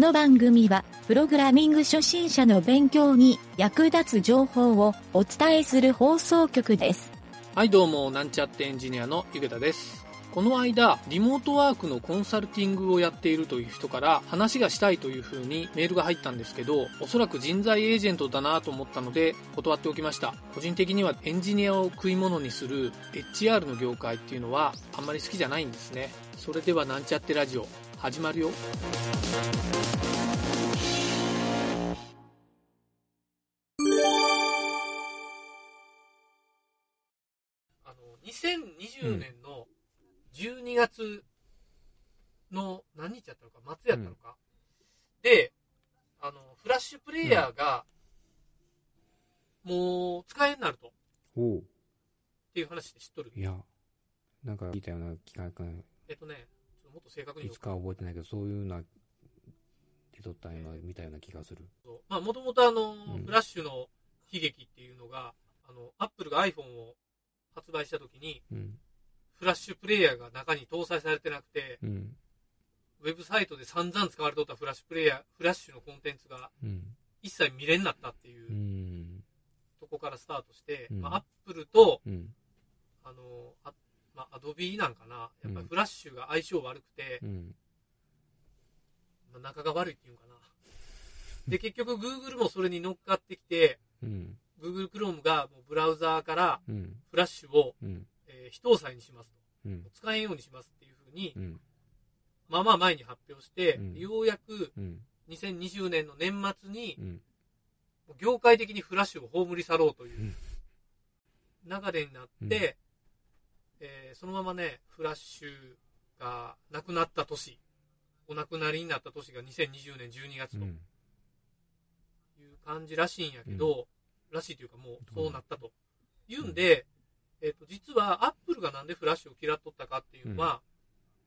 この番組は、プログラミング初心者の勉強に役立つ情報をお伝えする放送局です。はい、どうも、なんちゃってエンジニアのゆげたです。この間、リモートワークのコンサルティングをやっているという人から話がしたいという風にメールが入ったんですけど、おそらく人材エージェントだなと思ったので断っておきました。個人的にはエンジニアを食い物にする HR の業界っていうのはあんまり好きじゃないんですね。それではなんちゃってラジオ、始まるよ。あの、2020年の12月の何日やったのか、末やったのか。で、あの、フラッシュプレイヤーが、もう使えんなると。っおうていう話で知っとる。いや、なんか聞いたような気が、えっとね、もっと正確にいつか覚えてないけど、そういうのは、出とったような、見たような気がする。と、まあ、もともとあの、んフラッシュの悲劇っていうのが、あの、アップルが iPhone を発売した時に、うん。フラッシュプレイヤーが中に搭載されてなくて、うん。ウェブサイトで散々使われとったフラッシュプレイヤー、フラッシュのコンテンツがうん。一切見れんなったっていううん。とこからスタートして、うんまあ、アップルと、うん。あの、あまあ、アドビーなんかな、やっぱうんりフラッシュが相性悪くて、うん。まあ、仲が悪いっていうかな。で、結局 Google もそれに乗っかってきて、うん。Google Chrome がもうブラウザーからうん。フラッシュを、うん。えー非搭載にしますと。うん。使えんようにしますっていうふうに、うん。まあまあ前に発表して、うんようやくうん。2020年の年末にう、ん。業界的にフラッシュを葬り去ろうといううん流れになって、えーそのままね、フラッシュがなくなった年、お亡くなりになった年が2020年12月という感じらしいんやけど、らしいというかもうそうなったと。いうんで、えっ、と、実はアップルがなんでフラッシュを嫌っとったかっていうのは、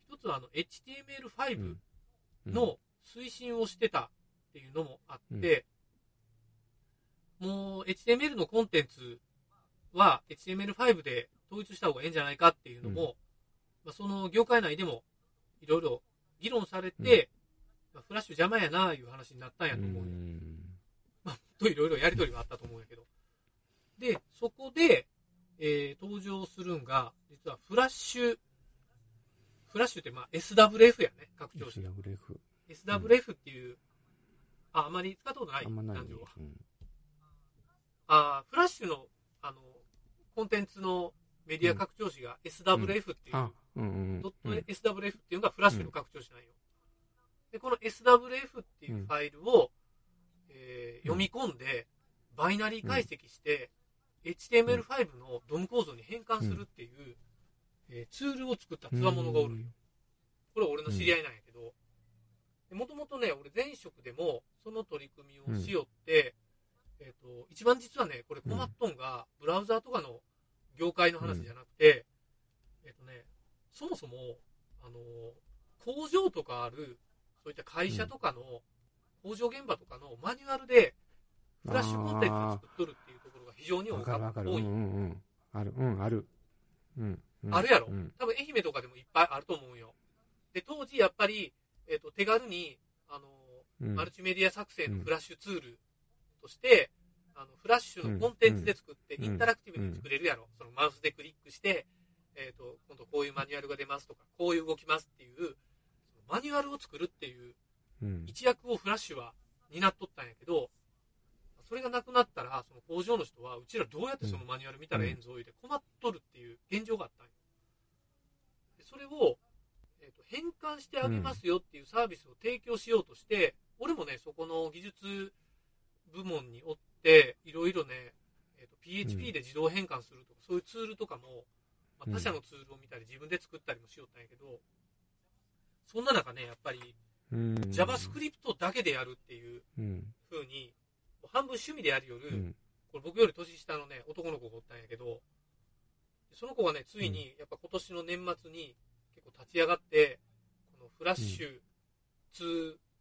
一つはあの HTML5 うん。の推進をしてたっていうのもあって、もう HTML のコンテンツは HTML5 で統一した方がいいんじゃないかっていうのも、まあ、その業界内でもいろいろ議論されて、まあフラッシュ邪魔やないう話になったんやうと思う。まあ、といろいろやりとりはあったと思うんやけど。で、そこで、えー登場するんが、実はフラッシュ、フラッシュってまあ SWF やね、拡張子。SWF。SWF っていう、あ、あまり使ったことない男女は。うん。あフラッシュの、あの、コンテンツのメディア拡張子が SWF っていう、ドットうん。SWF っていうのがフラッシュの拡張子なんよ。で、この SWF っていうファイルを、えー読み込んで、バイナリー解析して、HTML5 のドム構造に変換するっていう、えーツールを作ったつわものがおるんよ。これは俺の知り合いなんやけど、もともとね、俺前職でもその取り組みをしよって、えっ、と、一番実はね、これ困っとんが、ブラウザーとかの業界の話じゃなくて、えっ、とね、そもそも、あの、工場とかある、そういった会社とかの、工場現場とかのマニュアルで、フラッシュコンテンツを作っとるっていうところが非常に多か。多い。うんうんうん。ある、うん、ある。うん。うんあるやろうん。多分愛媛とかでもいっぱいあると思うんよ。で、当時やっぱり、えっ、と、手軽に、あの、うんマルチメディア作成のフラッシュツールとして、あの、フラッシュのコンテンツで作って、うんインタラクティブに作れるやろ。そのマウスでクリックして、えっ、と、今度こういうマニュアルが出ますとか、こういう動きますっていう、マニュアルを作るっていううん。一役をフラッシュは担っとったんやけど、それがなくなったら、その工場の人は、うちらどうやってそのマニュアル見たらええんぞ、言うて困っとるっていう現状があったんよ。でそれを、えーと変換してあげますよっていうサービスを提供しようとして、俺もね、そこの技術部門におって、いろいろね、えーと PHP で自動変換するとか、そういうツールとかも、まあ他社のツールを見たり自分で作ったりもしよったんやけど、そんな中ね、やっぱりうん。JavaScript だけでやるっていううん。風に、半分趣味でやるよる、うん。これ僕より年下のね、男の子がおったんやけど、その子がね、ついに、やっぱ今年の年末に結構立ち上がって、このフラッシュ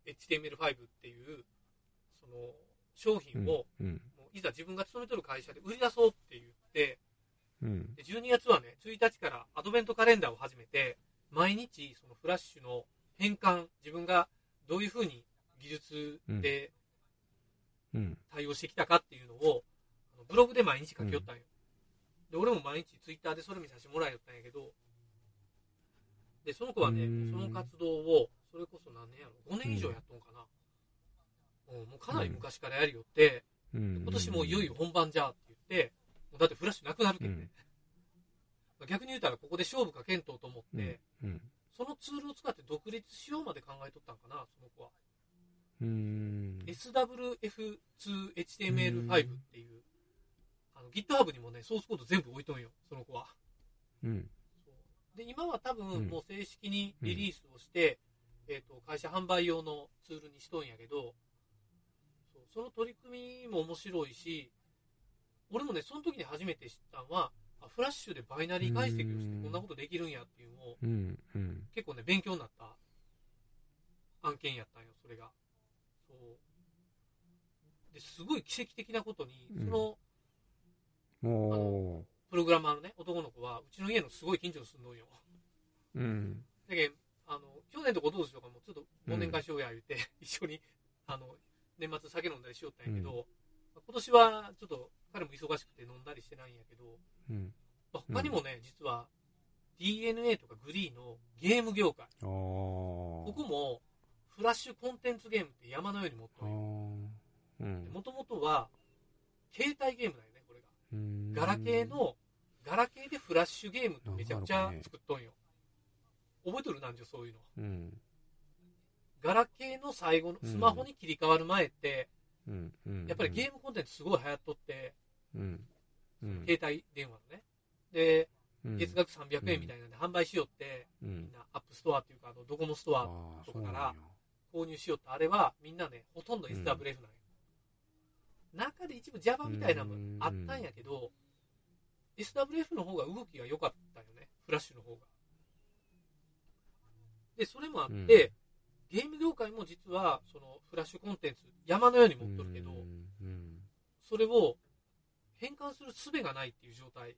2HTML5 っていう、その商品を、うん。もういざ自分が勤めてる会社で売り出そうって言って、うん。で12月はね、1日からアドベントカレンダーを始めて、毎日そのフラッシュの変換、自分がどういう風に技術でうん。対応してきたかっていうのを、あのブログで毎日書きよったんよ。で、俺も毎日ツイッターでそれ見させてもらいよったんやけど、で、その子はね、うんその活動を、それこそ何年やろ、5年以上やっとんかな。うん、もうかなり昔からやりよって、うん。今年もういよいよ本番じゃって言って、もうだってフラッシュなくなるけんね。逆に言うたらここで勝負かけんとと思って、うん。そのツールを使って独立しようまで考えとったんかな、その子は。うん。SWF2HTML5 っていう、あの GitHub にもね、ソースコード全部置いとんよ、その子は。うん。で、今は多うん分もう正式にリリースをして、えっ、と、会社販売用のツールにしとんやけど、そうその取り組みも面白いし、俺もね、その時に初めて知ったのは、あフラッシュでバイナリー解析をしてこんなことできるんやっていうのを、うん。うん。結構ね、勉強になった案件やったんよ、それが。そう。で、すごい奇跡的なことに、うんそのもプログラマーのね、男の子は、うちの家のすごい近所に住んどんよ。う、うん。だけんあの、去年とかどうしようかも、ちょっと忘年会しようや言うて、一緒に、あの、年末酒飲んだりしよったんやけど、今年はちょっと彼も忙しくて飲んだりしてないんやけど、うん。まあ他にもね、実は DNA とかグリーのゲーム業界。ここもフラッシュコンテンツゲームって山のように持っあとんよ。ーうん。もともとは、携帯ゲームだよね、これが。うんガラケー、の、ガラケーでフラッシュゲームってめちゃくちゃ作っとんよ。覚えとる？なんじゃそういうの。うん。ガラケーの最後の、スマホに切り替わる前って、うん。うん。やっぱりゲームコンテンツすごい流行っとって。携帯電話のね。で、うん月額300円みたいなんで販売しよって、うん。みんなアップストアっていうか、あのドコモストアああ、そうなんや。購入しよったあれは、みんなね、ほとんど SWF なんよ。中で一部 Java みたいなのもあったんやけど、SWF の方が動きが良かったよね、フラッシュの方が。で、それもあって、ゲーム業界も実は、そのフラッシュコンテンツ、山のように持っとるけど、うん。それを変換する術がないっていう状態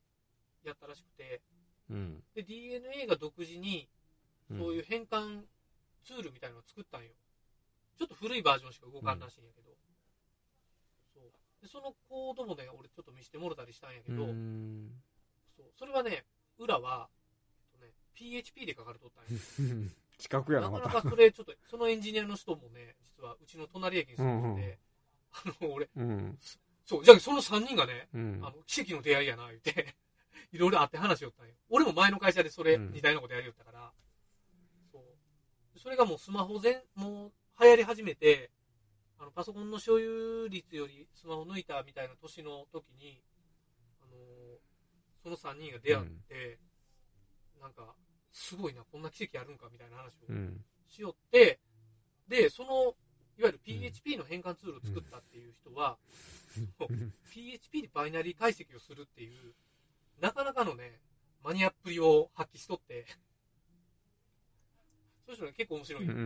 やったらしくて、うん。で、DNA が独自にうん。そういう変換ツールみたいなのを作ったんよ。ちょっと古いバージョンしか動かんらしいんやけど。そうでそのコードもね、俺ちょっと見せてもろたりしたんやけど、うん。そうそれはね、裏は、えっとね、PHP で書かれとったんよ。近くやな、なまた。かなかそれ、ちょっと、そのエンジニアの人もね、実はうちの隣駅に住んでて、あの、俺、うん。そう、じゃあその3人がね、うんあ。の、奇跡の出会いやな、言って、いろいろ会って話しよったんよ。俺も前の会社でそれ、うん似たようなことやりよったから、そう。それがもうスマホ全、もう流行り始めて、あの、パソコンの所有率よりスマホ抜いたみたいな年の時に、あのーその3人が出会って、なんか、すごいな、こんな奇跡あるんかみたいな話をうん。しよって、で、その、いわゆる PHP の変換ツールを作ったっていう人は、PHP でバイナリー解析をするっていう、なかなかのね、マニアっぷりを発揮しとって、そうしたら結構面白いよ。うん。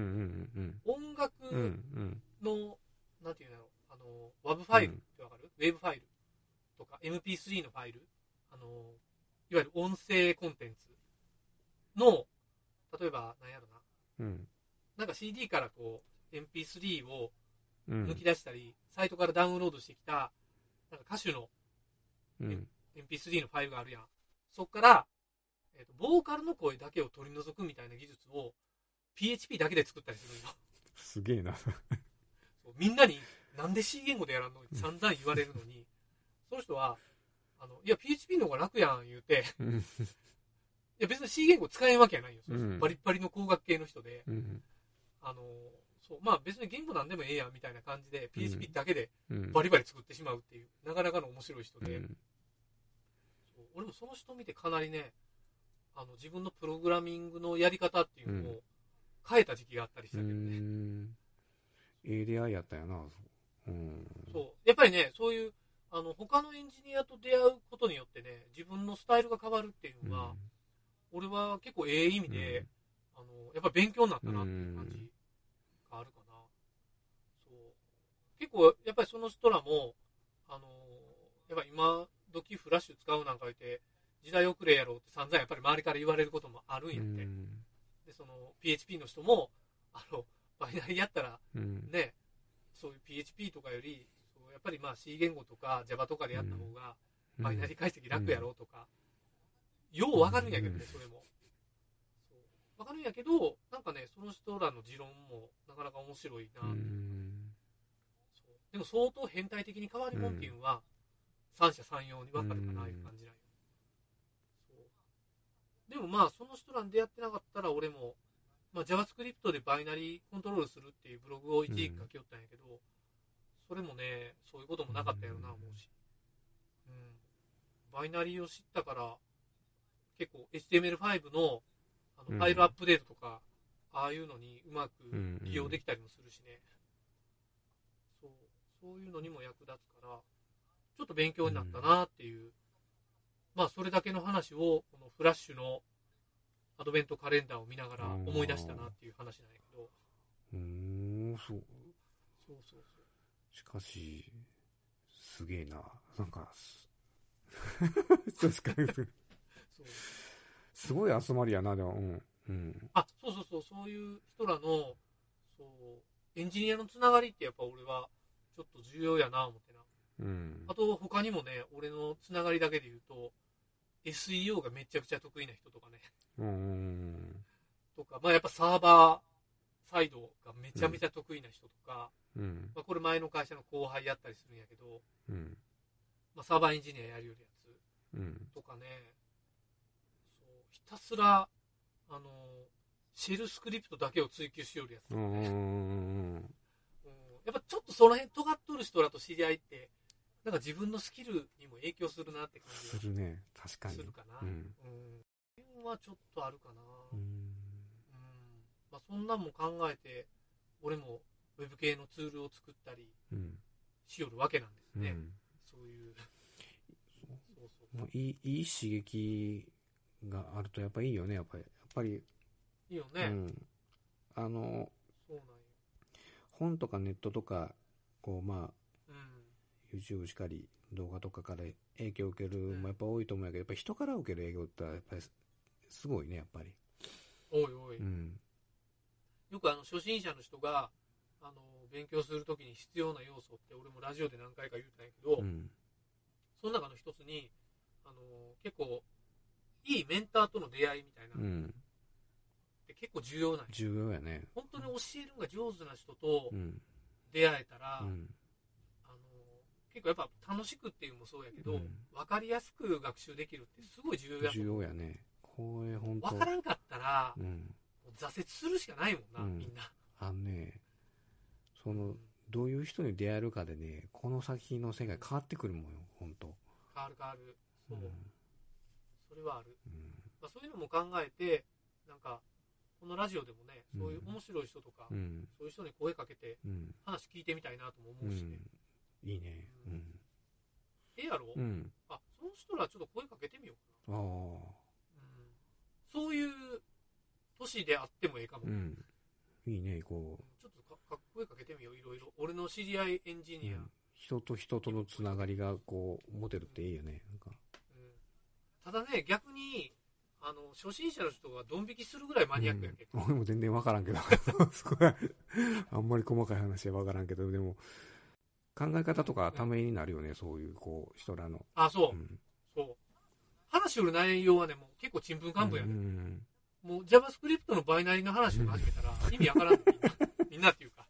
うん。音楽うん。うん。の、なんていうんだろう、あの、WAV ファイルってわかる、ウェブファイルとか MP3 のファイル？あの、いわゆる音声コンテンツの、例えば、なんやろな、うん。なんか CD からこう、MP3 をうん。抜き出したり、サイトからダウンロードしてきた、なんか歌手のうん。MP3 のファイルがあるやん。そっから、えっ、と、ボーカルの声だけを取り除くみたいな技術を PHP だけで作ったりするんよ。すげえな。そうみんなに、なんで C 言語でやらんの？って散々言われるのに、その人は、あの、いや、PHP の方が楽やん言うて、うん。いや、別に C 言語使えんわけやないよ。うんバリッバリの工学系の人で、うん。あの、そう、まあ別に言語なんでもええやんみたいな感じで、PHP だけでうん。バリバリ作ってしまうっていう、なかなかの面白い人で、俺もその人見てかなりね、あの、自分のプログラミングのやり方っていうのを変えた時期があったりしうたけどね。ん。ええ出会いやったよな。うん。そう。やっぱりね、そういう、あの、他のエンジニアと出会うことによってね、自分のスタイルが変わるっていうのは、俺は結構ええ意味で、あの、やっぱ勉強になったなっていう感じがあるかな。そう。結構、やっぱりその人らも、あの、やっぱ今時フラッシュ使うなんか言って、時代遅れやろうって散々やっぱり周りから言われることもあるんやって。で、その PHP の人も、あの、バイナリやったら、うん。ね、そういう PHP とかより、やっぱりまあ C 言語とか Java とかでやった方が、バイナリ解析楽やろうとか、ようわかるんやけどね、うんそれも。わかるんやけど、なんかね、その人らの持論もなかなか面白いな、でも相当変態的に変わりもんっていうのは、三者三様に分かるかな、うんいう感じなんよ。でもまあ、その人らに出会ってなかったら、俺も、まあ、JavaScript でバイナリーコントロールするっていうブログを一時期書きよったんやけど、それもね、そういうこともなかったやろな、うん思うし。うん。バイナリーを知ったから、結構 HTML5 のあのうんファイルアップデートとか、ああいうのにうまくうん利用できたりもするしね。そう、そういうのにも役立つから、ちょっと勉強になったなっていう、まあそれだけの話を、このフラッシュのアドベントカレンダーを見ながら思い出したなっていう話なんやけど、うーん、そう。そうそうしかし、すげえな。なんか、す 確かに、そう。そうすごい集まりやな、でも。うん。うん。あ、そうそうそう、そういう人らの、そう、エンジニアのつながりってやっぱ俺はちょっと重要やな思ってな。うんあ。と他にもね、俺のつながりだけで言うと、SEO がめちゃくちゃ得意な人とかね、うん。とか、まあやっぱサーバーサイドがめちゃめちゃ得意な人とか、うん。まあこれ前の会社の後輩やったりするんやけど、うん。まあサーバーエンジニアやるよるやつうん。とかね、たすら、あの、シェルスクリプトだけを追求しよるやつ。ね、やっぱちょっとその辺尖っとる人らと知り合いって、なんか自分のスキルにも影響するなって感じがするね。確かに。するかな。うん。うん。はちょっとあるかな。ううん。ん。まあそんなんも考えて、俺もウェブ系のツールを作ったりうん。しよるわけなんですね。うん。そういう。そうそうもういい、いい刺激があるとやっぱいいよね、やっぱり。やっぱり、いいよね。うん。あの、そうなんよ。本とかネットとか、こう、まあ、うん。YouTube しかり、動画とかから影響を受けるうんもやっぱ多いと思うんやけど、やっぱ人から受ける影響ってやっぱりすすごいね、やっぱり。おいおい。うん。よくあの初心者の人があの勉強するときに必要な要素って俺もラジオで何回か言ったんやけど、うん。その中の一つにあの結構いいメンターとの出会いみたいなうん。て結構重要なんよ重要やね。本当に教えるのが上手な人とうん。出会えたら、うん。あの結構やっぱ楽しくっていうのもそうやけど、うん分かりやすく学習できるってすごい重要やと重要やね。これ本当分からんかったら、うん。挫折するしかないもんな、うんみんな、あのね、そのうん、どういう人に出会えるかでね、この先の世界変わってくるもんよ、本当変わる変わるう。そう、それはあるうん。まあ、そういうのも考えて、なんか、このラジオでもね、そういう面白い人とか、うん。そういう人に声かけて、うん。話聞いてみたいなともう思うしね。ん。いいね。うん。ええやろ、うん。あ、その人らちょっと声かけてみようかな。ああ。うん、そういう年であってもええかも。いいね、こちょっとかか声かけてみよう、いろいろ。俺の知り合いエンジう。ニア。うん人と人とのつながりが、こう、持てるっていいよね。なんか。うんただね、逆に、あの、初心者の人がドン引きするぐらいマニアックやけど、うん俺も全然わからんけど、そこは、あんまり細かい話はわからんけど、でも、考え方とかためになるよね、そういう、こう、人らの。あ、そうう、ん。そう。話する内容はね、もう結構ちんぷんかんぷんやね。うんもう JavaScript のバイナリの話とか始めたら意味わからんのみんな。みんなっていうか。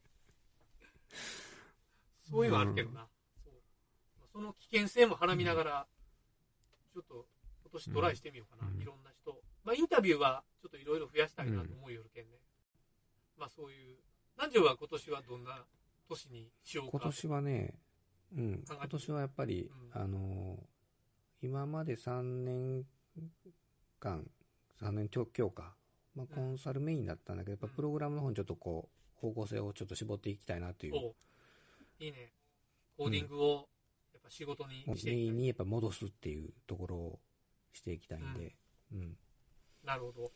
そういうのあるけどな。そその危険性もはらみながら、ちょっと今年トライしてみようかな。うんいろんな人。まあインタビューはちょっといろいろ増やしたいなと思うよるけんね。まあそういう。南條は今年はどんな年にしようか。今年はね、うん、今年はやっぱり、うんあのー今まで3年間、3年強強か、まあ、うんコンサルメインだったんだけど、やっぱプログラムの方にちょっとこう、方向性をちょっと絞っていきたいなという。いいね。コーディングをやっぱ仕事にしていきたい。メインにやっぱ戻すっていうところをしていきたいんで、うん。なるほど。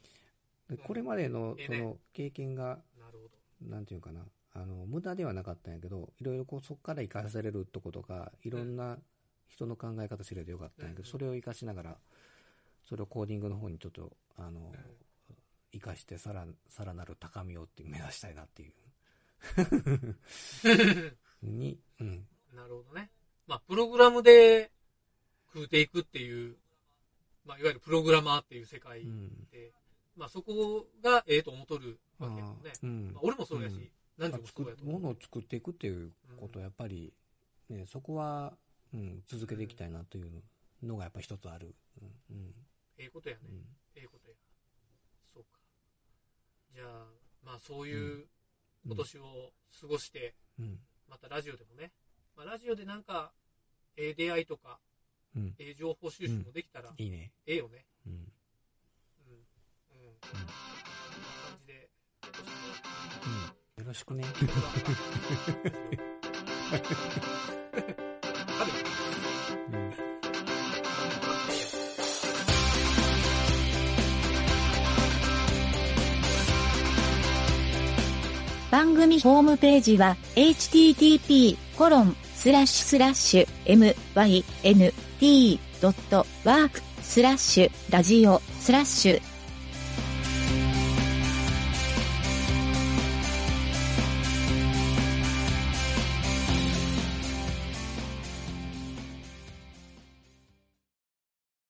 でこれまでのその経験が、なるほど。なんていうかな、あの、無駄ではなかったんやけど、いろいろこうそこから活かされるとことか、いろんな人の考え方知れてよかったんやけど、うんそれを活かしながら、それをコーディングの方にちょっと、あの、うん活かしてさら、さらなる高みをって目指したいなっていう。に、うん。なるほどね。まあ、プログラムで食うていくっていう、まあ、いわゆるプログラマーっていう世界うん。で、まあ、そこがええと思っとるわけやもんねまあ、俺もそうやし、うん何でも作るそうやと思う。ものを作っていくっていうことはやっぱり、ね、そこは、うん、続けていきたいなというのがやっぱ一つある。うん。うんええことやね。うんええことや。そうか。じゃあ、まあ、そういう今年を過ごして、うん。またラジオでもね、まあ、ラジオでなんか、ええ出会いとか、うん。ええ情報収集もできたら、いいね。ええよね。うん。うん。うん。こんな感じで、うん。よろしくね。うん。番組ホームページは http:// t.work スラッシュラジオスラッシュ